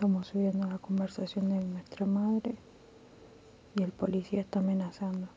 estamos subiendo la conversación de nuestra madre y el policía está amenazando.